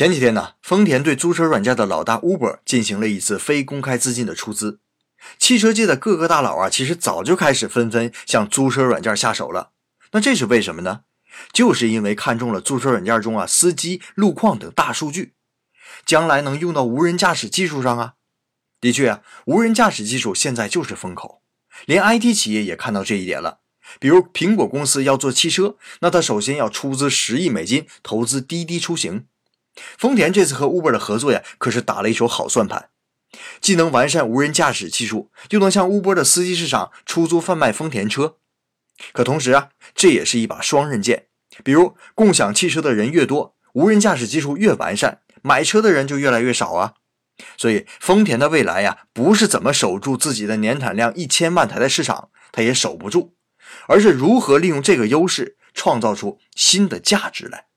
前几天呢，丰田对租车软件的老大 Uber 进行了一次非公开资金的出资。汽车界的各个大佬啊，其实早就开始纷纷向租车软件下手了。那这是为什么呢？就是因为看中了租车软件中啊司机、路况等大数据，将来能用到无人驾驶技术上啊。的确啊，无人驾驶技术现在就是风口，连 IT 企业也看到这一点了。比如苹果公司要做汽车，那它首先要出资十亿美金投资滴滴出行。丰田这次和 Uber 的合作呀，可是打了一手好算盘，既能完善无人驾驶技术，又能向 Uber 的司机市场出租贩卖丰田车。可同时啊，这也是一把双刃剑。比如共享汽车的人越多，无人驾驶技术越完善，买车的人就越来越少啊。所以丰田的未来呀，不是怎么守住自己的年产量一千万台的市场，它也守不住，而是如何利用这个优势，创造出新的价值来。